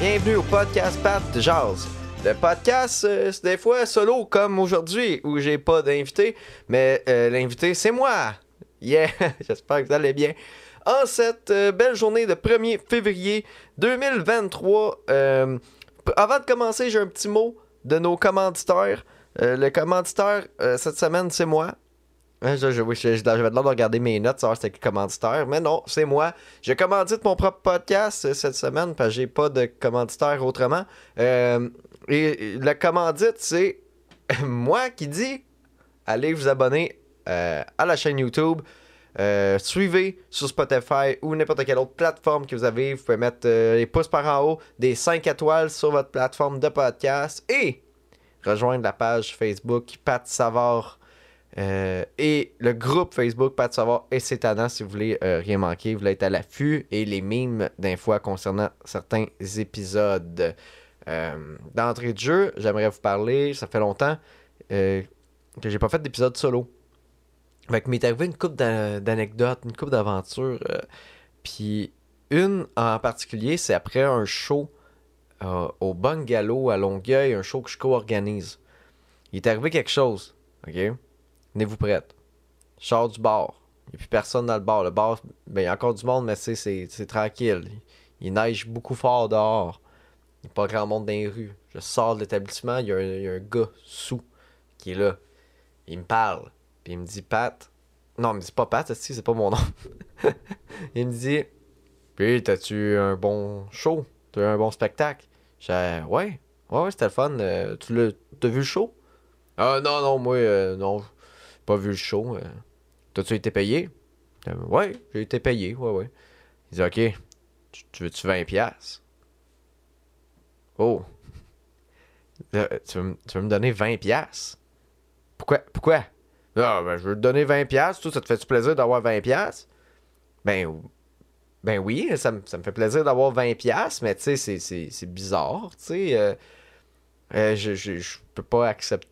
bienvenue au podcast Pat Jazz. Le podcast, euh, c'est des fois solo comme aujourd'hui où j'ai pas d'invité, mais euh, l'invité c'est moi. Yeah, j'espère que vous allez bien. En cette euh, belle journée de 1er février 2023, euh, p- avant de commencer, j'ai un petit mot de nos commanditaires. Le commanditaire cette semaine, c'est moi. Hein, Je, je, oui, je- de regarder mes notes, savoir c'était qui commanditaire, mais non, c'est moi. Je commandite mon propre podcast euh, cette semaine parce que j'ai pas de commanditaire autrement. Euh, et la commandite, c'est moi qui dis allez vous abonner euh, à la chaîne YouTube. Suivez sur Spotify ou n'importe quelle autre plateforme que vous avez. Vous pouvez mettre les pouces par en haut, des 5 étoiles sur votre plateforme de podcast et rejoindre la page Facebook Pat Savard euh, et le groupe Facebook Pat Savard et c'est tannant si vous voulez euh, rien manquer, vous voulez être à l'affût et les mimes d'infos concernant certains épisodes. Euh, D'entrée de jeu, j'aimerais vous parler, ça fait longtemps que j'ai pas fait d'épisode solo. Fait que m'est arrivé une coupe d'an- d'anecdotes, une coupe d'aventures. Puis une en particulier, c'est après un show au Bungalow à Longueuil, un show que je co-organise. Il est arrivé quelque chose, ok? Tenez-vous prête. Je sors du bar. Il n'y a plus personne dans le bar. Le bar, ben, il y a encore du monde, mais c'est, tranquille. Il neige beaucoup fort dehors. Il n'y a pas grand monde dans les rues. Je sors de l'établissement, il y, a un- gars sous qui est là. Il me parle. Puis il me dit Pat. Non, il me dit pas Pat, c'est pas mon nom. il me dit Puis t'as-tu un bon show? T'as eu un bon spectacle? J'ai Ouais, ouais, ouais, c'était le fun. Euh, tu l'as vu le show? Ah non, non, moi, euh, non, pas vu le show. euh. T'as-tu été payé? Euh, Ouais, j'ai été payé, ouais, ouais. Il dit Ok, tu, tu veux-tu 20$? piastres? Oh. Tu, veux, me- tu me donner 20$? piastres? Pourquoi? Pourquoi? Ah, ben, je veux te donner 20$. piastres. Toi, ça te fait-tu plaisir d'avoir 20$? piastres? Ben, ben oui, ça, me- ça me fait plaisir d'avoir 20$, piastres, mais tu sais, c'est bizarre, tu sais. euh, euh, je, je, je peux pas accepter.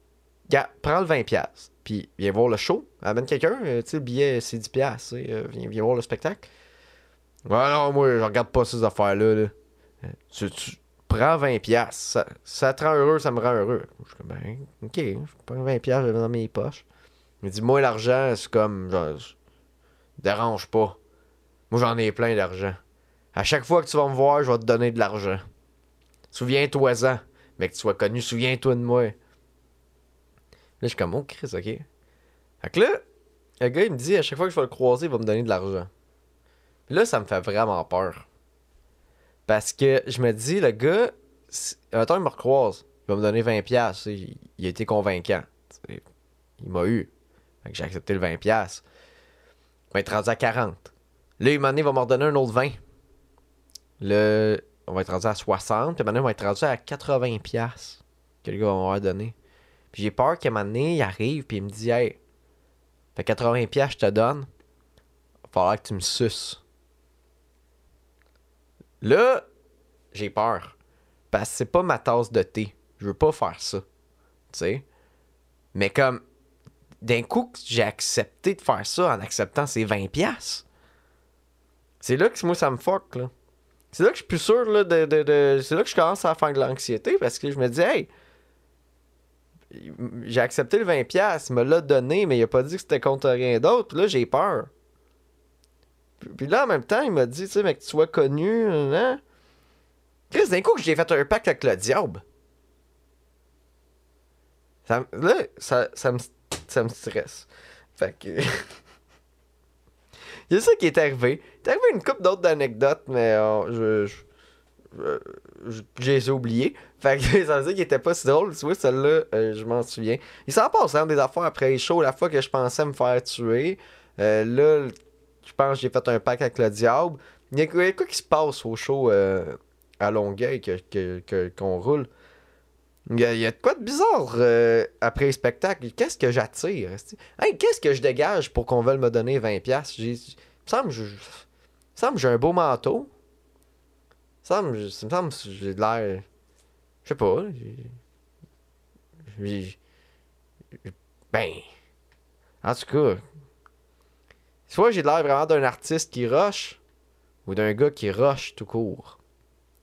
Gars, prends le 20$, piastres, puis viens voir le show. Amène quelqu'un, euh, tu sais, le billet, c'est 10$, piastres, tu sais, euh, viens, viens voir le spectacle. Ouais, non, moi, je regarde pas ces affaires-là, là. Euh, Tu, prends 20$, piastres, ça, te rend heureux, ça me rend heureux. Je suis comme, ben, ok, je prends 20$, piastres, je mets dans mes poches. Il dit, moi, l'argent, c'est comme, genre, dérange pas. Moi, j'en ai plein d'argent. À chaque fois que tu vas me voir, je vais te donner de l'argent. Souviens-toi-en. Mais que tu sois connu, souviens-toi de moi. Là, je suis comme, oh, Chris, ok. Fait que là, le gars, il me dit, à chaque fois que je vais le croiser, il va me donner de l'argent. Là, ça me fait vraiment peur. Parce que je me dis, le gars, un temps, il me recroise. Il va me donner 20$. piastres, tu sais, Il, a été convaincant. Il m'a eu. Fait que j'ai accepté le 20$. piastres. Il va être rendu à 40. Là, il donné, il va me redonner un autre 20. Là, on va être rendu à 60. Puis maintenant, on va être rendu à 80$ piastres que le gars va m'avoir donné. Puis j'ai peur qu'à un moment donné, il arrive puis il me dit Hey, fait 80$ piastres, je te donne. Va falloir que tu me suces. Là, j'ai peur. Parce que c'est pas ma tasse de thé. Je veux pas faire ça. Tu sais? Mais comme, d'un coup, j'ai accepté de faire ça en acceptant ces 20$. piastres. C'est là que moi, ça me fuck, là. C'est là que je suis plus sûr, là, de... de, de- C'est là que je commence à faire de l'anxiété, parce que je me dis, hey, j'ai accepté le 20$, piastres, il me l'a donné, mais il a pas dit que c'était contre rien d'autre, là, j'ai peur. Puis- là, en même temps, il m'a dit, tu sais, mais que tu sois connu, hein? Chris, d'un coup, que j'ai fait un pacte avec le diable. Ça, là, ça, ça, me, ça me stresse. Fait que... Il a ça qui est arrivé. Il est arrivé une couple d'autres anecdotes, mais je, je, je- j'ai oublié. Fait que ça veut dire qu'il était pas si drôle. Tu vois, celle-là, euh, je m'en souviens. Il s'en passe hein, des affaires après les shows. La fois que je pensais me faire tuer, euh, là, je pense que j'ai fait un pacte avec le diable. Il y a quoi qui se passe au show euh, à Longueuil que, que- qu'on roule? Il y, a, de quoi de bizarre euh, après le spectacle. Qu'est-ce que j'attire? Hey, qu'est-ce que je dégage pour qu'on veuille me donner 20$? J'ai, il me semble que je- il me semble que j'ai un beau manteau. Il me semble, que j'ai de l'air. Je sais pas. j'ai- Ben. En tout cas. Soit j'ai de l'air vraiment d'un artiste qui rush, ou d'un gars qui rush tout court.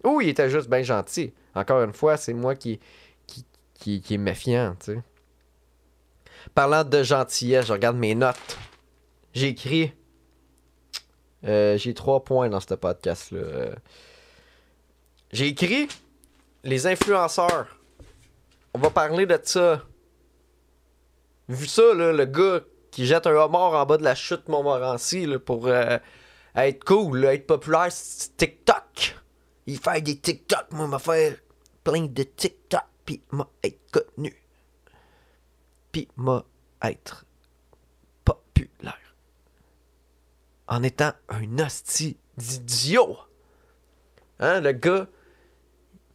Ou il était juste bien gentil. Encore une fois, c'est moi qui, qui, qui, qui est méfiant, tu sais. Parlant de gentillesse, je regarde mes notes. J'ai écrit. euh, j'ai trois points dans ce podcast-là. J'ai écrit les influenceurs. On va parler de ça. Vu ça, là, le gars qui jette un homard en bas de la chute Montmorency pour euh, être cool, être populaire sur TikTok. Il fait des TikTok, moi, m'a faire plein de TikTok, puis m'a être connu. Puis m'a être populaire. En étant un hostie d'idiot. Hein, le gars, il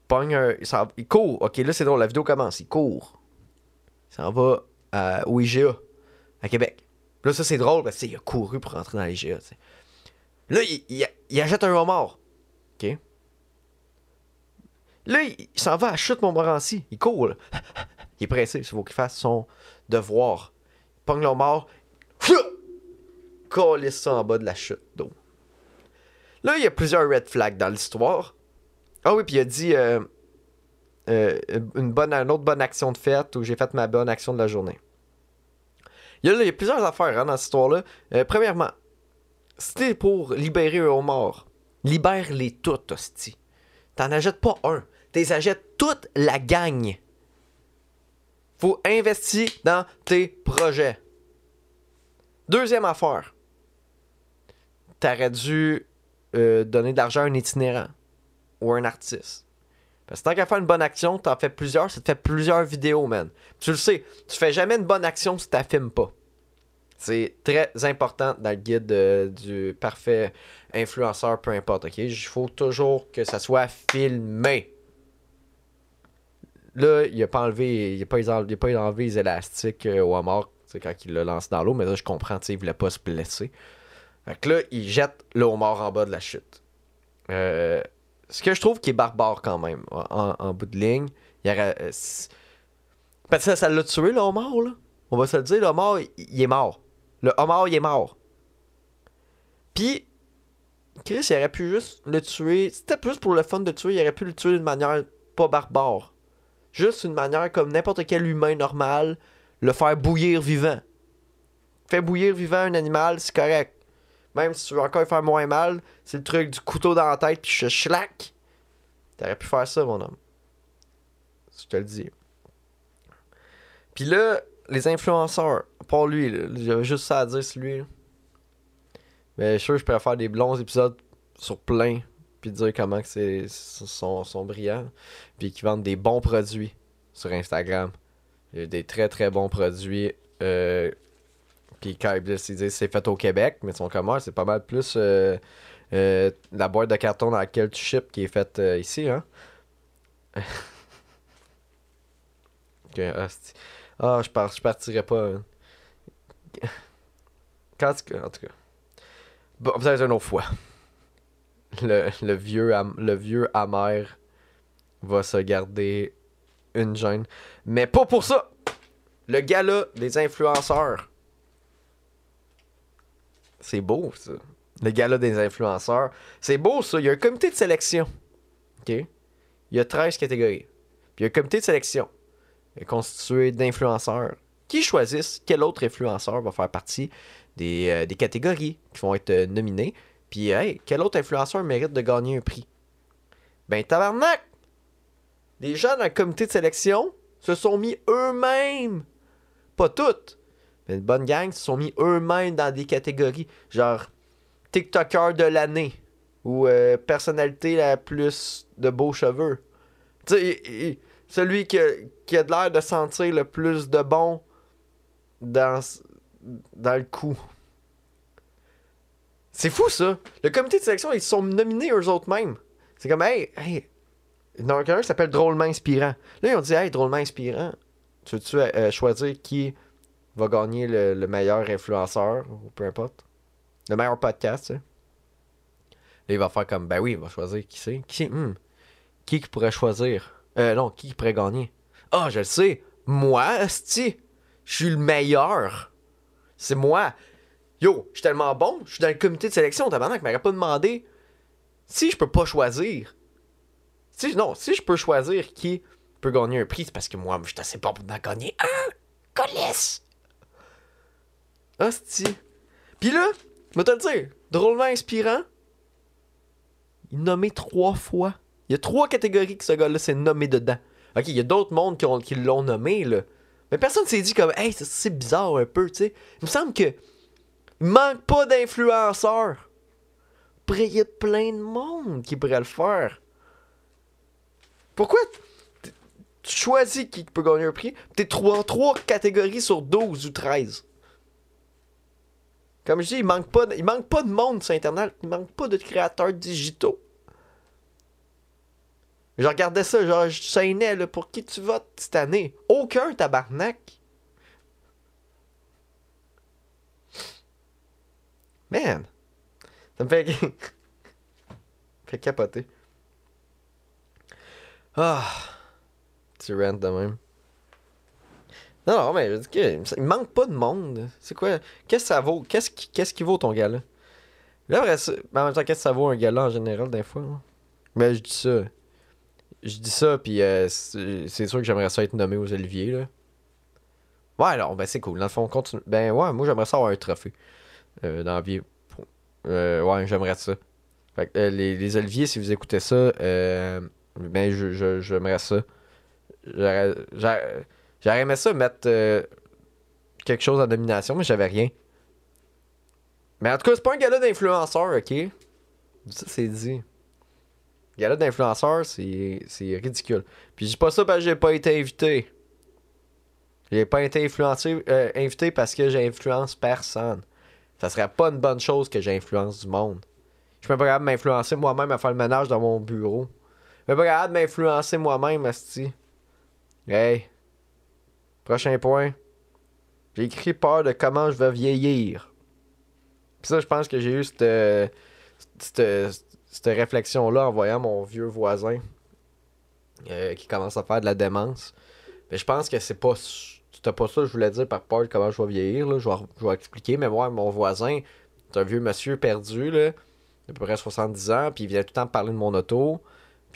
pogne un. Il, court. Ok, là, c'est drôle, la vidéo commence. Il court. Il s'en va à- au IGA, à Québec. Là, ça, c'est drôle parce qu'il a couru pour rentrer dans l'IGA. Là, il, achète un homard. OK? Là, il, s'en va à chute Montmorency. Il court. Il est pressé. Il faut qu'il fasse son devoir. Il pogne le homard. Colle ça en bas de la chute d'eau. Là, il y a plusieurs red flags dans l'histoire. Ah oui, puis il a dit euh, euh, une, bonne, autre bonne action de fête où j'ai fait ma bonne action de la journée. Il y a, plusieurs affaires hein, dans cette histoire-là. Euh, premièrement, c'était pour libérer un homard. Libère-les toutes, hostie. T'en achètes pas un. T'es achètes toute la gang. Faut investir dans tes projets. Deuxième affaire. T'aurais dû euh, donner de l'argent à un itinérant ou un artiste. Parce que tant qu'à faire une bonne action, t'en fais plusieurs, ça te fait plusieurs vidéos, man. Tu le sais, tu fais jamais une bonne action si t'affirmes pas. C'est très important dans le guide euh, du parfait influenceur, peu importe, ok? Il faut toujours que ça soit filmé. Là, il a pas enlevé, il a pas, enlevé, il a pas enlevé les élastiques euh, au homard, quand il le lance dans l'eau, mais là, je comprends, il voulait pas se blesser. Fait que là, il jette le homard en bas de la chute. Euh, ce que je trouve qui est barbare quand même, en, bout de ligne, il y aurait. euh, Parce que ça, l'a tué, le homard, là. On va se le dire, le homard, il, est mort. Le homard, il est mort. Puis, Chris, il aurait pu juste le tuer. C'était plus pour le fun de tuer, il aurait pu le tuer d'une manière pas barbare. Juste une manière comme n'importe quel humain normal, le faire bouillir vivant. Fais bouillir vivant un animal, c'est correct. Même si tu veux encore faire moins mal, c'est le truc du couteau dans la tête puis je schlac. T'aurais pu faire ça, mon homme. Je te le dis. Puis là, les influenceurs, pas lui, j'avais juste ça à dire sur lui. Mais je suis sûr que je pourrais faire des longs épisodes sur plein, puis dire comment que c'est sont, sont brillants, puis qu'ils vendent des bons produits sur Instagram. Des très très bons produits. Euh, puis quand ils disent ils c'est fait au Québec, mais son commerce c'est pas mal plus euh, euh, la boîte de carton dans laquelle tu ships qui est faite euh, ici, hein. Ah, je, pars, je partirais pas. hein. Quand, en tout cas. Bon, avez une autre fois. Le, le vieux, le vieux amer va se garder une gêne. Mais pas pour ça! Le gars-là, des influenceurs. C'est beau, ça. Le gars-là des influenceurs. C'est beau, ça. Il y a un comité de sélection. OK? Il y a 13 catégories. Puis il y a un comité de sélection est constitué d'influenceurs qui choisissent quel autre influenceur va faire partie des, euh, des catégories qui vont être euh, nominés. Puis, hey, quel autre influenceur mérite de gagner un prix? Ben, tabarnak! Les gens dans comité de sélection se sont mis eux-mêmes, pas toutes, mais une bonne gang se sont mis eux-mêmes dans des catégories. Genre, TikToker de l'année ou euh, personnalité la plus de beaux cheveux. Tu sais, celui qui a, de l'air de sentir le plus de bon dans, dans le coup. C'est fou ça. Le comité de sélection, ils se sont nominés eux autres mêmes. C'est comme, hey, hey. Il y en a un qui s'appelle Drôlement Inspirant. Là, ils ont dit, hey, Drôlement Inspirant, tu veux-tu euh, choisir qui va gagner le, le meilleur influenceur ou peu importe Le meilleur podcast, tu. Là, il va faire comme, ben oui, il va choisir qui c'est. Qui Hmm. Qui qui pourrait choisir? Euh, non, qui pourrait gagner? Ah, je le sais. Moi, esti. Je suis le meilleur. C'est moi. Yo, je suis tellement bon. Je suis dans le comité de sélection. Tabarnak, m'aurait pas demandé si je peux pas choisir. Si, non, si je peux choisir qui peut gagner un prix, c'est parce que moi, je suis assez pas pour en gagner un. Colisse! Hostie. Pis là, je vais te le dire, drôlement inspirant, il est nommé trois fois. Il y a trois catégories que ce gars-là s'est nommé dedans. Ok, il y a d'autres mondes qui, ont- qui l'ont nommé, là. Mais personne s'est dit comme, hey, c'est bizarre un peu, tu sais. Il me semble que. Il manque pas d'influenceurs. Il y a plein de monde qui pourrait le faire. Pourquoi tu choisis qui peut gagner un prix? T'es trois, trois catégories sur 12 ou 13. Comme je dis, il manque pas de, il manque pas de monde sur Internet. Il manque pas de créateurs digitaux. Je regardais ça, genre, je saignais, là, pour qui tu votes cette année? Aucun tabarnak. Man. Ça me fait... fait capoter. Ah. Tu rent de même. Non, non, mais je dis que il manque pas de monde. C'est quoi? Qu'est-ce que ça vaut? Qu'est-ce qui, qu'est-ce qui vaut ton gala? Là, après mais en même temps, qu'est-ce que ça vaut un gala en général, des fois? hein? Mais je dis ça. Je dis ça, puis euh, c'est sûr que j'aimerais ça être nommé aux Oliviers, là. Ouais, alors, ben c'est cool. Dans le fond, on continue. Ben ouais, moi j'aimerais ça avoir un trophée. Euh, dans la vie. Euh, ouais, j'aimerais ça. Fait que, euh, les, les Oliviers, si vous écoutez ça, euh, ben je, je, j'aimerais ça. J'aurais j'aurais- aimé ça mettre euh, quelque chose en nomination, mais j'avais rien. Mais en tout cas, c'est pas un gala d'influenceurs, ok? Ça, c'est dit. Gala d'influenceurs, c'est ridicule. Puis je dis pas ça parce que j'ai pas été invité. J'ai pas été euh, invité parce que j'influence personne. Ça serait pas une bonne chose que j'influence du monde. Je suis pas capable de m'influencer moi-même à faire le ménage dans mon bureau. Je suis pas capable de m'influencer moi-même, Asti. Hey. Prochain point. J'ai écrit peur de comment je vais vieillir. Puis ça, je pense que j'ai eu cette, cette, cette réflexion-là en voyant mon vieux voisin euh, qui commence à faire de la démence. Mais je pense que c'est pas c'était pas ça que je voulais dire par peur de comment je vais vieillir. Je, vais, expliquer. Mais moi, mon voisin, c'est un vieux monsieur perdu, là, à peu près 70 ans, puis il vient tout le temps parler de mon auto.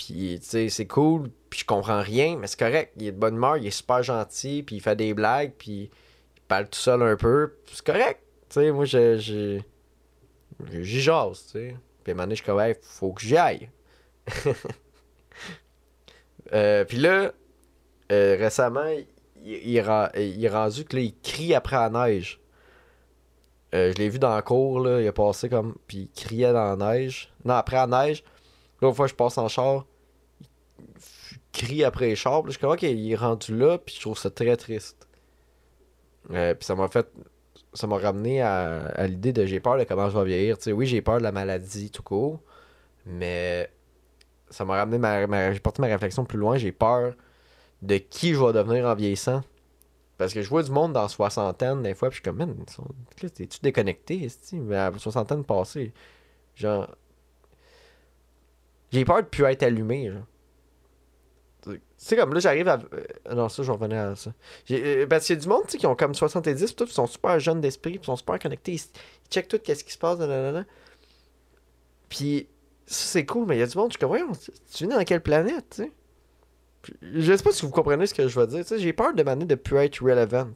Puis, tu sais, c'est cool, puis je comprends rien, mais c'est correct. Il est de bonne humeur, il est super gentil, puis il fait des blagues, puis il parle tout seul un peu. C'est correct. Tu sais, moi, je- j'y jase, tu sais. Puis à un moment je suis faut que j'y aille. Euh, puis là, euh, récemment, il, il, est il est rendu que là, il crie après la neige. Euh, je l'ai vu dans la cour, là, il a passé comme. Puis il criait dans la neige. Non, après la neige. L'autre fois, je passe en char. Crie après les chars. Je suis comme, ok, il est rendu là. Puis je trouve ça très triste. Euh, puis ça m'a fait. Ça m'a ramené à, l'idée de j'ai peur de comment je vais vieillir. Oui, j'ai peur de la maladie tout court. Mais ça m'a ramené ma, j'ai porté ma réflexion plus loin. J'ai peur de qui je vais devenir en vieillissant. Parce que je vois du monde dans soixantaine, des fois, puis je suis comme, man, t'es-tu déconnecté? Mais à soixantaine passée, genre. J'ai peur de plus être allumé, genre. Sais, comme là, j'arrive à. euh, non, ça, je revenir à ça. Euh, Parce qu'il y a du monde, qui ont comme 70, puis tout, ils sont super jeunes d'esprit, ils sont super connectés. Ils, ils checkent tout, qu'est-ce qui se passe, nanana. Puis, ça, c'est cool, mais il y a du monde, je suis comme, voyons, tu vis dans quelle planète, tu sais? Je sais pas si vous comprenez ce que je veux dire. tu sais, J'ai peur de m'amener de plus être relevant.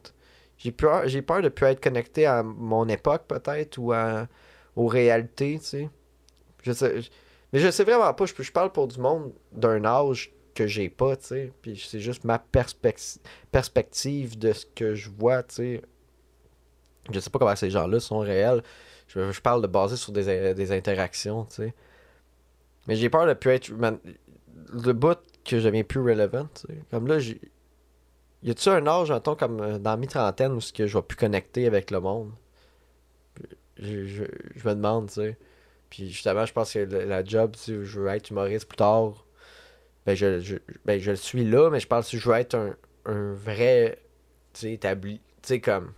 J'ai peur, j'ai peur de plus être connecté à mon époque, peut-être, ou à, aux réalités, tu sais. Je sais, mais je sais vraiment pas. Je, je parle pour du monde d'un âge que j'ai pas, tu sais. Puis c'est juste ma perspec- perspective de ce que je vois, tu sais. Je sais pas comment ces gens-là sont réels. Je, parle de baser sur des, des interactions, tu sais. Mais j'ai peur de plus être. le bout que je deviens plus relevant, tu sais. Comme là, j'ai. Y a-tu un âge, mettons, comme euh, dans mi-trentaine, où que je vais plus connecter avec le monde? Je, je, me demande, tu sais. Puis justement, je pense que la, la job, si je veux être humoriste plus tard, ben je, je, ben je suis là, mais je pense que je veux être un, un vrai, établi, tu sais, comme,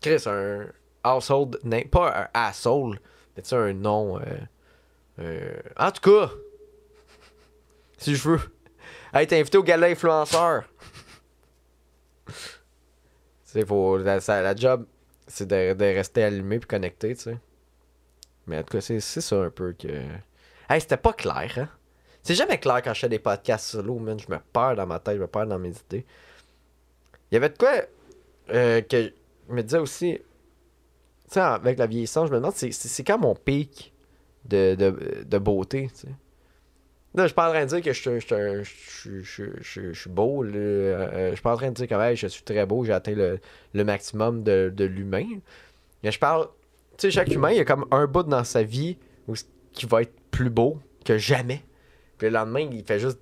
Chris, un household name, pas un asshole, mais tu un nom, euh, euh, en tout cas, si je veux être invité au gala influenceur, tu sais, faut, la, la job, c'est de, de rester allumé puis connecté, tu sais. Mais en tout cas, c'est c'est ça un peu que. Hey, c'était pas clair, hein? C'est jamais clair quand je fais des podcasts solo, man. Je me perds dans ma tête, je me perds dans mes idées. Il y avait de quoi euh, que je me disais aussi. Tu sais, avec la vieillissance, je me demande, c'est quand mon pic de, de, beauté, tu sais. Là, je suis pas en train de dire que je, je, je, je suis beau. Euh, je suis pas en train de dire que je suis très beau, j'ai atteint le, le maximum de, de l'humain. Mais je parle. Tu sais, chaque humain, il y a comme un bout dans sa vie où, qui va être plus beau que jamais. Puis le lendemain, il fait juste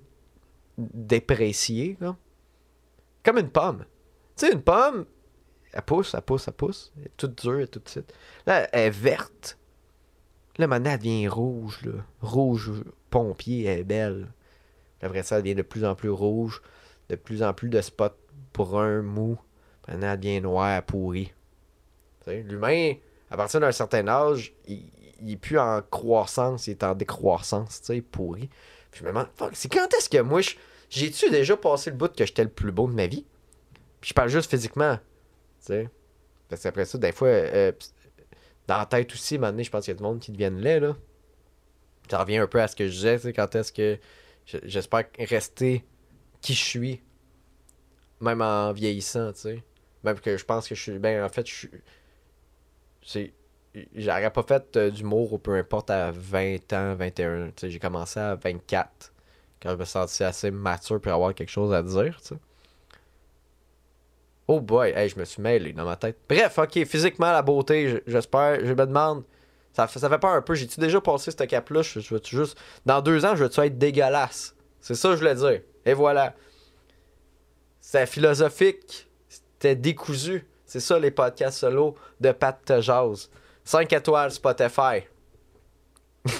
déprécier. Là. Comme une pomme. Tu sais, une pomme, elle pousse, elle pousse, elle pousse. Elle est toute dure, toute de suite. Là, elle est verte. Là, maintenant, elle devient rouge. Là. Rouge pompier, elle est belle. Après ça, elle devient de plus en plus rouge. De plus en plus de spots bruns, mou. Maintenant, elle devient noire, pourrie. L'humain, à partir d'un certain âge, il, il est plus en croissance, il est en décroissance, tu sais, pourri. Puis je me demande, c'est quand est-ce que moi, j'ai-tu déjà passé le bout que j'étais le plus beau de ma vie? Puis je parle juste physiquement, tu sais. Parce qu'après ça, des fois, euh, dans la tête aussi, maintenant, je pense qu'il y a du monde qui deviennent laid, là. Ça revient un peu à ce que je disais, tu sais, quand est-ce que j'espère rester qui je suis, même en vieillissant, tu sais. Même que je pense que je suis, ben, en fait, je suis, j'aurais pas fait euh, d'humour ou peu importe à 20 ans, 21. J'ai commencé à 24 quand je me sentais assez mature pour avoir quelque chose à dire. sais. Oh boy, hey, je me suis mêlé dans ma tête. Bref, ok, physiquement, la beauté, j'espère, je me demande. Ça, ça fait pas un peu, j'ai-tu déjà passé ce cap-là? Je, juste. Dans deux ans, je veux-tu être dégueulasse? C'est ça que je voulais dire. Et voilà. C'était philosophique. C'était décousu. C'est ça les podcasts solo de Pat Jazz. 5 étoiles Spotify. ok,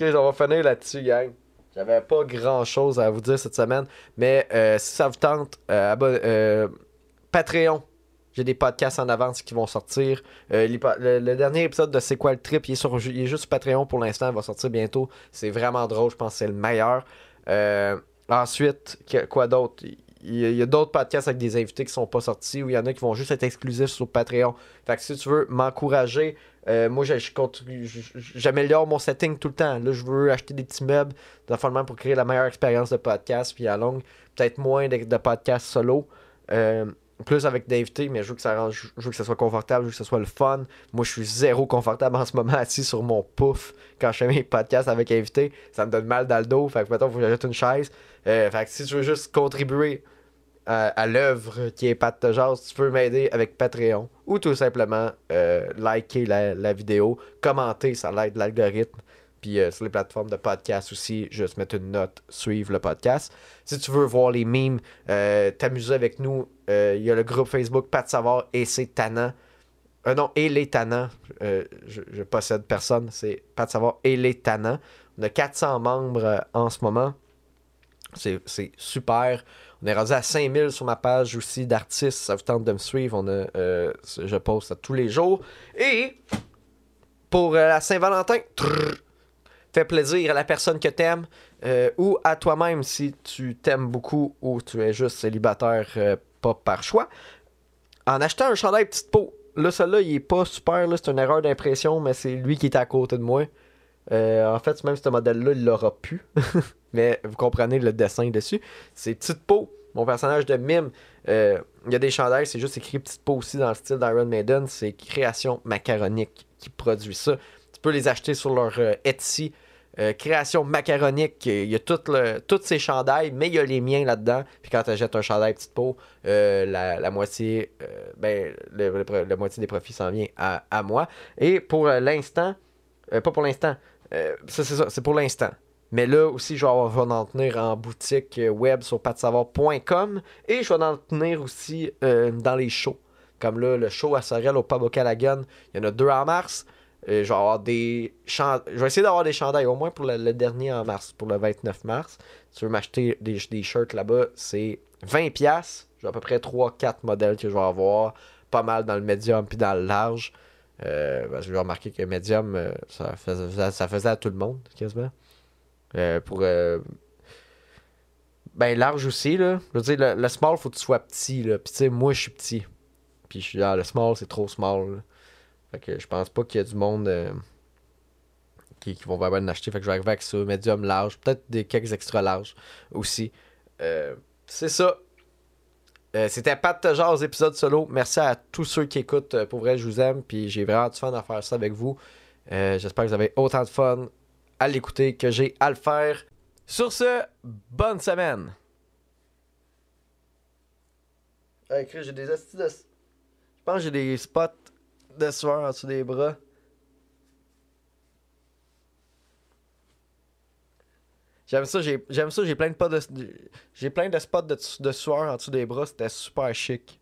on va finir là-dessus, gang. J'avais pas grand chose à vous dire cette semaine, mais euh, si ça vous tente, euh, euh, Patreon. J'ai des podcasts en avance qui vont sortir. Le, dernier épisode de C'est quoi le trip, il est, sur, il est juste sur Patreon pour l'instant, il va sortir bientôt. C'est vraiment drôle, je pense que c'est le meilleur. ensuite, quoi d'autre? Il y a, d'autres podcasts avec des invités qui sont pas sortis ou il y en a qui vont juste être exclusifs sur Patreon. Fait que si tu veux m'encourager, euh, moi j'améliore mon setting tout le temps. Là, je veux acheter des petits meubles pour créer la meilleure expérience de podcast. Puis à longue, peut-être moins de, podcasts solo. Euh, plus avec des invités, mais je veux que ça je veux que ça soit confortable, je veux que ça soit le fun. Moi, je suis zéro confortable en ce moment assis sur mon pouf quand je fais mes podcasts avec invités. Ça me donne mal dans le dos. Fait que il faut que j'achète une chaise. Euh, fait que si tu veux juste contribuer à, l'œuvre qui est Pat de tu peux m'aider avec Patreon ou tout simplement euh, liker la, vidéo, commenter, ça l'aide l'algorithme. Puis euh, sur les plateformes de podcast aussi, juste mettre une note, suivre le podcast. Si tu veux voir les memes, euh, t'amuser avec nous, il y a le groupe Facebook Pat Savoir et c'est Tannant. non, et les Tannants. Je, possède personne, c'est Pat Savoir et les Tannants. On a 400 membres en ce moment. C'est super. On est rendu à 5000 sur ma page aussi d'artistes. Ça vous tente de me suivre? On a, euh, je poste tous les jours. Et pour euh, la Saint-Valentin, fais plaisir à la personne que t'aimes euh, ou à toi-même si tu t'aimes beaucoup ou tu es juste célibataire, pas par choix. En achetant un chandail petite peau. Là, celui-là, il est pas super. C'est une erreur d'impression, mais c'est lui qui est à côté de moi. en fait, même ce modèle-là, il l'aura pu. mais vous comprenez le dessin dessus. C'est Petite Peau, mon personnage de mime. Euh, il y a des chandails, c'est juste écrit Petite Peau aussi dans le style d'Iron Maiden. C'est Création Macaronique qui produit ça. Tu peux les acheter sur leur euh, Etsy. Euh, création macaronique, il y a toutes ces chandails, mais il y a les miens là-dedans. Puis quand tu achètes un chandail petite peau, la, moitié ben, la moitié des profits s'en vient à, moi. Et pour l'instant, pas pour l'instant, ça c'est ça, c'est pour l'instant. Mais là aussi, je vais en tenir en boutique euh, web sur patsavoir.com et je vais en tenir aussi euh, dans les shows. Comme là, le show à Sorel au Pub Calagan, il y en a deux en mars. Euh, je vais avoir des je vais essayer d'avoir des chandails au moins pour le, dernier en mars, pour le 29 mars. Si tu veux m'acheter des, des shirts là-bas, c'est 20$. J'ai à peu près 3-4 modèles que je vais avoir. Pas mal dans le médium puis dans le large. parce que j'ai remarqué que médium, ça ça faisait à tout le monde quasiment. Euh, pour. Euh, ben, large aussi, là. Je veux dire, le, le, small, faut que tu sois petit, là. Puis, tu sais, moi, je suis petit. Puis, je suis ah, le small, c'est trop small, Fait que je pense pas qu'il y a du monde euh, qui, qui vont vraiment l'acheter. Fait que je vais arriver avec ça, médium large, peut-être des quelques extra larges aussi. Euh, c'est ça. Euh, C'était Pat de Jazz, épisode solo. Merci à tous ceux qui écoutent. Euh, Pour vrai, je vous aime. Puis j'ai vraiment du fun à faire ça avec vous. J'espère que vous avez autant de fun à l'écouter que j'ai à le faire. Sur ce, bonne semaine. Hey, j'ai des astuces. Je pense que j'ai des spots de sueur en dessous des bras. J'aime ça, j'ai plein de spots de de spots de, de sueur en dessous des bras, c'était super chic.